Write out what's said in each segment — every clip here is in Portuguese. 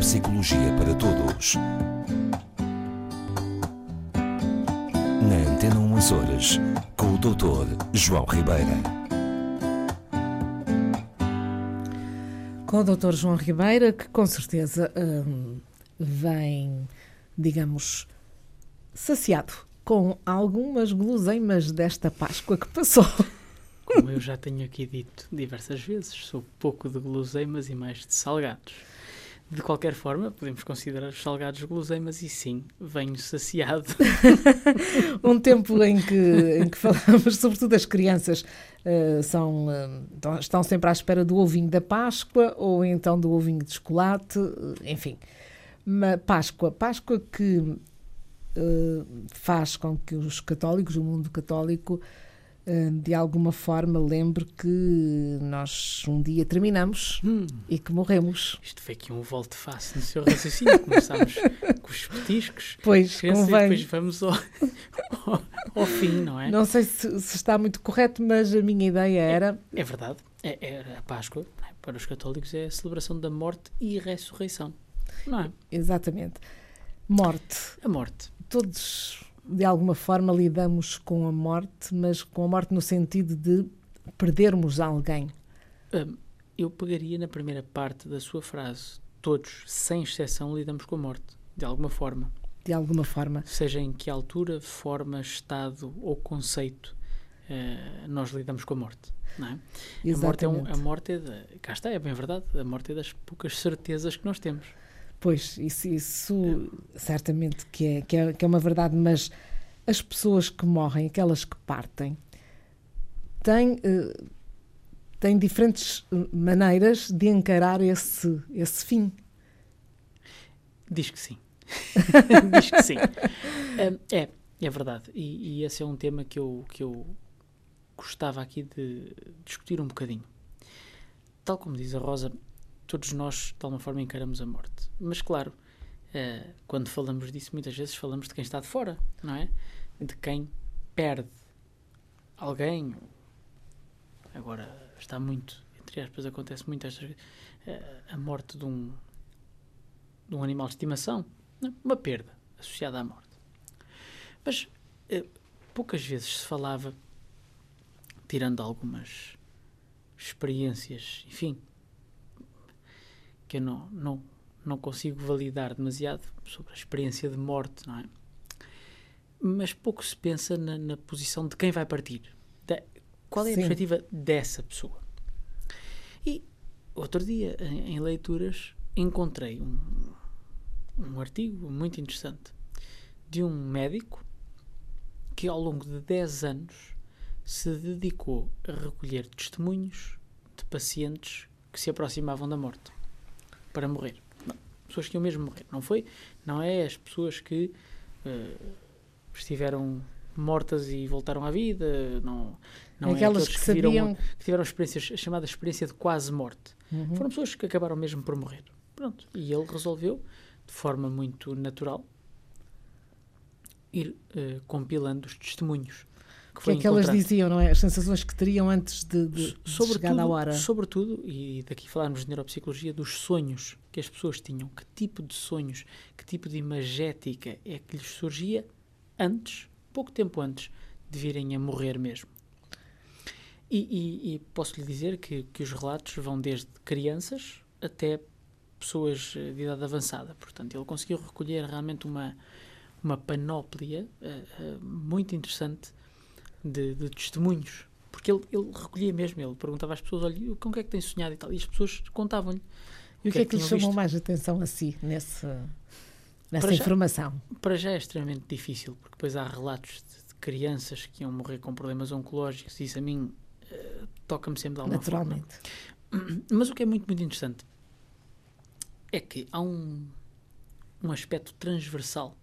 Neuropsicologia para Todos. Na Antena 1 Horas, com o Dr. João Ribeira. Com o Dr. João Ribeira, que com certeza hum, vem, digamos, saciado com algumas guloseimas desta Páscoa que passou. Como eu já tenho aqui dito diversas vezes, sou pouco de guloseimas e mais de salgados. De qualquer forma, podemos considerar os salgados guloseimas e sim, venho saciado. um tempo em que, em que falamos, sobretudo as crianças, uh, são, uh, estão sempre à espera do ovinho da Páscoa ou então do ovinho de chocolate, uh, enfim. Uma Páscoa, Páscoa que faz com que os católicos, o mundo católico, de alguma forma lembre que nós um dia terminamos hum. e que morremos. Isto foi aqui um volte-face no seu raciocínio. Começámos com os petiscos. Pois, convém. depois vamos ao, ao, ao, fim, não é? Não sei se, se, está muito correto, mas a minha ideia era... É, é verdade. É, é, a Páscoa, é? para os católicos, é a celebração da morte e ressurreição. Não é? Exatamente. Morte. A morte. Todos de alguma forma lidamos com a morte, mas com a morte no sentido de perdermos alguém. Eu pegaria na primeira parte da sua frase. Todos, sem exceção, lidamos com a morte, de alguma forma. De alguma forma. Seja em que altura, forma, estado ou conceito uh, nós lidamos com a morte. Não é? Exatamente. A morte é, um, a morte é de, cá está, é bem verdade, a morte é das poucas certezas que nós temos. Pois, isso, isso certamente que é, que, é, que é uma verdade, mas as pessoas que morrem, aquelas que partem, têm, uh, têm diferentes eh, maneiras de encarar esse, esse fim. Diz que sim. Diz que sim. é, é verdade. E, e, esse é um tema que eu, que eu gostava aqui de discutir um bocadinho. Tal como diz a Rosa, todos nós, de alguma forma, encaramos a morte. Mas, claro, uh, quando falamos disso, muitas vezes falamos de quem está de fora, não é? De quem perde alguém. Agora, está muito, entre aspas, acontece muito esta, uh, a morte de um, de um animal de estimação. É? Uma perda associada à morte. Mas uh, poucas vezes se falava, tirando algumas experiências, enfim, que eu não, não, não consigo validar demasiado sobre a experiência de morte, não é? Mas pouco se pensa na, na posição de quem vai partir. Qual é a Sim. perspectiva dessa pessoa? E outro dia, em, em leituras, encontrei um, um artigo muito interessante de um médico que ao longo de 10 anos se dedicou a recolher testemunhos de pacientes que se aproximavam da morte para morrer. Não, pessoas que iam mesmo morrer. Não foi? Não é as pessoas que uh, estiveram mortas e voltaram à vida. Não, não Aquelas é que, que, sabiam... viram, que tiveram experiências, a chamada experiência de quase morte. Uhum. Foram pessoas que acabaram mesmo por morrer. Pronto. E ele resolveu, de forma muito natural, ir uh, compilando os testemunhos que, que é que elas diziam, não é? As sensações que teriam antes de, de, de chegar na hora. Sobretudo, e daqui falarmos de neuropsicologia, dos sonhos que as pessoas tinham. Que tipo de sonhos, que tipo de imagética é que lhes surgia antes, pouco tempo antes, de virem a morrer mesmo. E, e, e posso lhe dizer que, que os relatos vão desde crianças até pessoas eh, de idade avançada. Portanto, ele conseguiu recolher realmente uma, uma panóplia uh, uh, muito interessante de, de testemunhos. Porque ele, ele, recolhia mesmo, ele perguntava às pessoas: olha, com o que é que tem sonhado e tal. E as pessoas contavam-lhe. E o que, é que, que lhe chamou visto. mais atenção a si nesse, nessa para informação? Já, para já é extremamente difícil, porque depois há relatos de, de crianças que iam morrer com problemas oncológicos e isso a mim uh, toca-me sempre de alguma Naturalmente. forma. Mas o que é muito, muito interessante é que há um, um aspecto transversal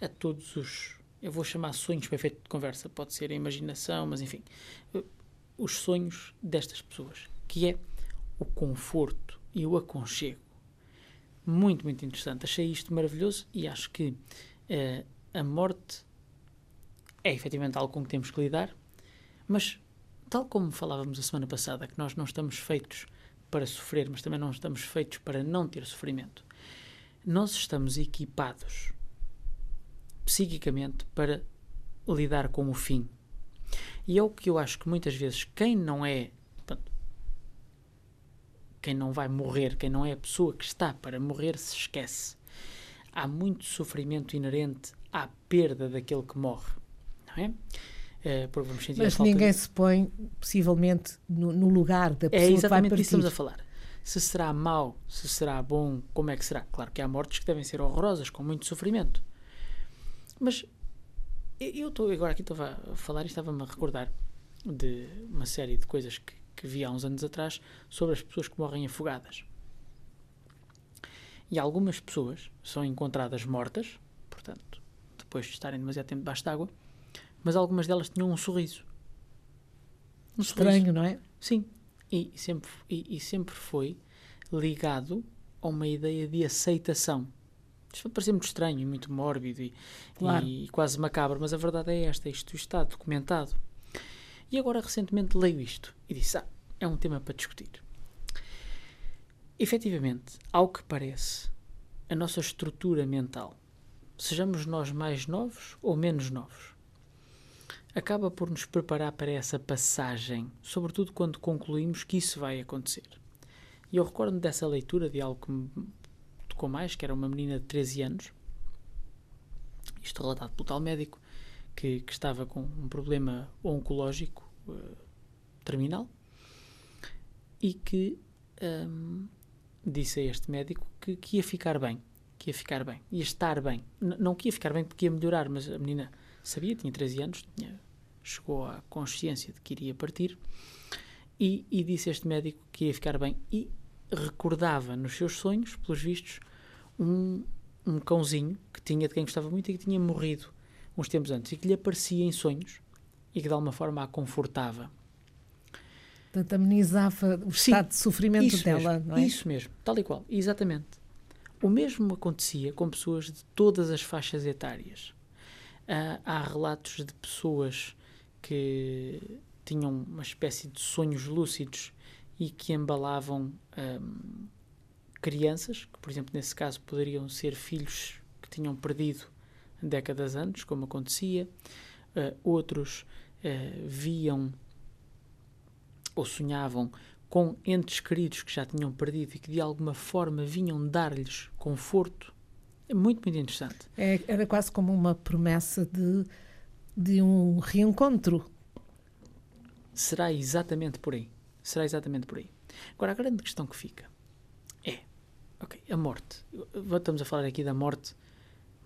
a todos os eu vou chamar sonhos para efeito de conversa, pode ser a imaginação, mas enfim, os sonhos destas pessoas, que é o conforto e o aconchego. Muito, muito interessante. Achei isto maravilhoso e acho que uh, a morte é efetivamente algo com que temos que lidar, mas tal como falávamos a semana passada, que nós não estamos feitos para sofrer, mas também não estamos feitos para não ter sofrimento. nós estamos equipados psiquicamente para lidar com o fim. E é o que eu acho que muitas vezes quem não é portanto, quem não vai morrer, quem não é a pessoa que está para morrer, se esquece. Há muito sofrimento inerente à perda daquele que morre, não é? Uh, Mas ninguém de- se põe, possivelmente, no, no lugar da É pessoa que vai exatamente partir. disso que estamos a falar. Se será mau, se será bom, como é que será? Claro que há mortes que devem ser horrorosas, com muito sofrimento. Mas eu- estou agora aqui estava a falar e estava-me a recordar de uma série de coisas que, que vi há uns anos atrás sobre as pessoas que morrem afogadas. E algumas pessoas são encontradas mortas, portanto, depois de estarem demasiado tempo debaixo d'água, mas algumas delas tinham um sorriso. Um sorriso. Estranho, não é? Sim, e sempre, e, e sempre foi ligado a uma ideia de aceitação. Isto parece muito estranho e muito mórbido e, Claro. e quase macabro, mas a verdade é esta: isto está documentado. E agora, recentemente, leio isto e disse: Ah, é um tema para discutir. Efetivamente, ao que parece, a nossa estrutura mental, sejamos nós mais novos ou menos novos, acaba por nos preparar para essa passagem, sobretudo quando concluímos que isso vai acontecer. E eu recordo-me dessa leitura de algo que me tocou mais, que era uma menina de 13 anos, isto relatado pelo tal médico, que, que estava com um problema oncológico eh, terminal e que hum, disse a este médico que, que ia ficar bem, que ia ficar bem, ia estar bem. N- não que ia ficar bem porque ia melhorar, mas a menina sabia, tinha 13 anos, tinha, chegou à consciência de que iria partir e, e disse a este médico que ia ficar bem e recordava nos seus sonhos, pelos vistos, um, um cãozinho que tinha de quem gostava muito e que tinha morrido uns tempos antes e que lhe aparecia em sonhos e que de alguma forma a confortava. Portanto, amenizava o Sim, estado de sofrimento dela, mesmo, não é? Isso mesmo, tal e qual, exatamente. O mesmo acontecia com pessoas de todas as faixas etárias. Ah, há relatos de pessoas que tinham uma espécie de sonhos lúcidos e que embalavam ahm, crianças, que, por exemplo, nesse caso poderiam ser filhos que tinham perdido décadas antes, como acontecia. Ah, outros ah, viam ou sonhavam com entes queridos que já tinham perdido e que de alguma forma vinham dar-lhes conforto. É muito, muito interessante. É, era quase como uma promessa de, de um reencontro. Será exatamente por aí. Será exatamente por aí. Agora, a grande questão que fica é, ok, a morte. Estamos a falar aqui da morte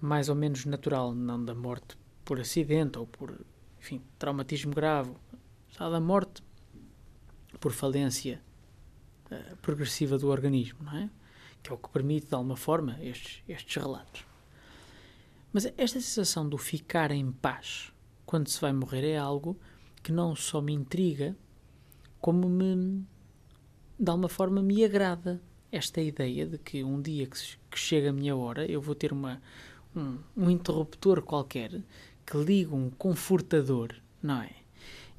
mais ou menos natural, não da morte por acidente ou por, enfim, traumatismo grave. Está da morte por falência eh, progressiva do organismo, não é? Que é o que permite, de alguma forma, estes, estes relatos. Mas esta sensação do ficar em paz quando se vai morrer é algo que não só me intriga, como me, de alguma forma, me agrada esta ideia de que um dia que, que chega a minha hora eu vou ter uma, um, um interruptor qualquer que liga um confortador, não é?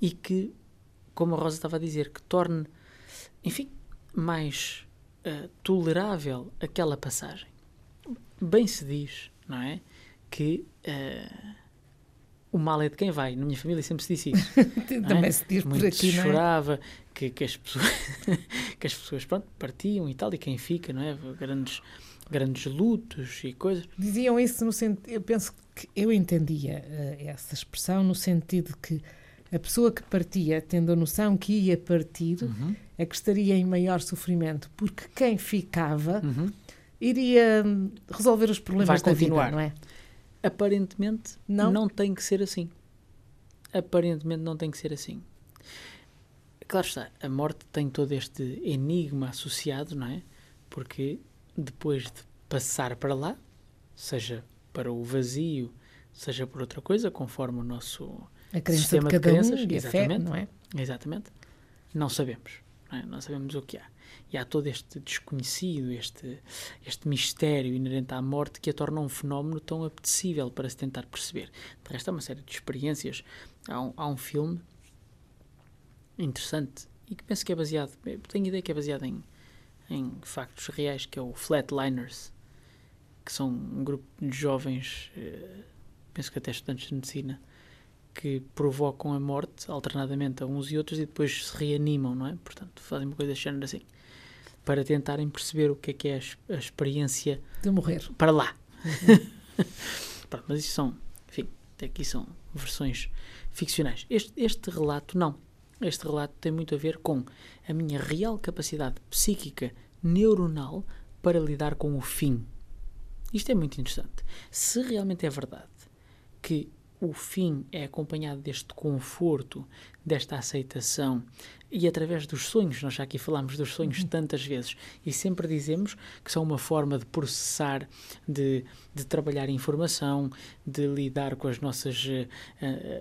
E que, como a Rosa estava a dizer, que torne, enfim, mais eh, tolerável aquela passagem. Bem se diz, não é? Que eh, o mal é de quem vai. Na minha família sempre se disse isso. não é? Também se diz por Muito aqui, se não é? chorava que, que as pessoas, que as pessoas pronto, partiam e tal, e quem fica, não é? Grandes, grandes lutos e coisas. Diziam isso no sentido. Eu penso que eu entendia eh, essa expressão no sentido de que a pessoa que partia, tendo a noção que ia partir, Uhum. é que estaria em maior sofrimento, porque quem ficava Uhum. iria hum, resolver os problemas Vai da vida, continuar. não é? Aparentemente Não? não. tem que ser assim. Aparentemente não tem que ser assim. Claro está, a morte tem todo este enigma associado, não é? Porque depois de passar para lá, seja para o vazio, seja por outra coisa, conforme o nosso A crença Sistema de de cada crenças, um e a fé, exatamente. não é? Exatamente. Não sabemos. Não, é? Não sabemos o que há. E há todo este desconhecido, este, este mistério inerente à morte que a torna um fenómeno tão apetecível para se tentar perceber. De resto, há uma série de experiências. Há um, há um filme interessante e que penso que é baseado, tenho ideia que é baseado em, em factos reais, que é o Flatliners, que são um grupo de jovens, eh, penso que até estudantes de medicina, que provocam a morte alternadamente a uns e outros e depois se reanimam, não é? Portanto, fazem uma coisa género assim, para tentarem perceber o que é que é a, a experiência de morrer para lá. Uhum. Pronto, mas isso são, enfim, aqui são versões ficcionais. Este, este relato não. Este relato tem muito a ver com a minha real capacidade psíquica neuronal para lidar com o fim. Isto é muito interessante. Se realmente é verdade que o fim é acompanhado deste conforto, desta aceitação e através dos sonhos, nós já aqui falámos dos sonhos uhum. tantas vezes e sempre dizemos que são uma forma de processar, de, de trabalhar informação, de lidar com as nossas uh,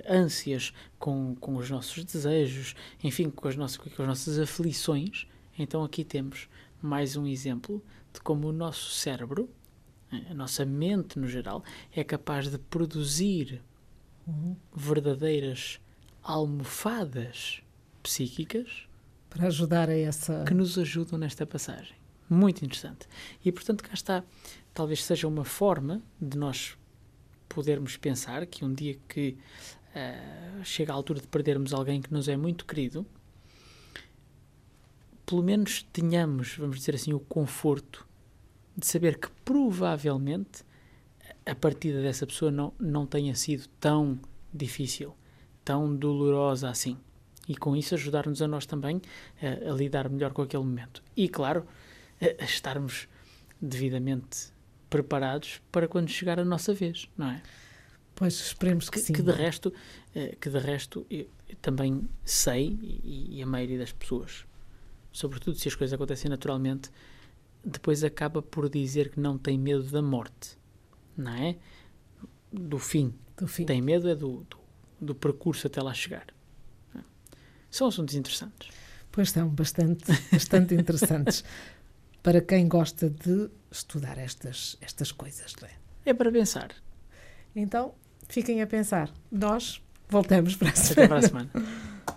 ânsias, com, com os nossos desejos, enfim, com as, nossas, com as nossas aflições. Então aqui temos mais um exemplo de como o nosso cérebro, a nossa mente no geral, é capaz de produzir. Verdadeiras almofadas psíquicas para ajudar a essa que nos ajudam nesta passagem. Muito interessante. E portanto, cá está. Talvez seja uma forma de nós podermos pensar que um dia que uh, chega a altura de perdermos alguém que nos é muito querido, pelo menos tenhamos, vamos dizer assim, o conforto de saber que provavelmente a partida dessa pessoa não, não tenha sido tão difícil, tão dolorosa assim. E com isso ajudar-nos a nós também a, a, lidar melhor com aquele momento. E, claro, a, a estarmos devidamente preparados para quando chegar a nossa vez, não é? Pois esperemos que, que sim. Que de resto, eh, que de resto eu também sei, e, e, a maioria das pessoas, sobretudo se as coisas acontecem naturalmente, depois acaba por dizer que não tem medo da morte não é? Do fim. Do fim. Tem medo é do, do, do percurso até lá chegar. São assuntos interessantes. Pois são, bastante, bastante interessantes para quem gosta de estudar estas, estas coisas, não é? É para pensar. Então, fiquem a pensar. Nós voltamos para a semana. Até para a semana.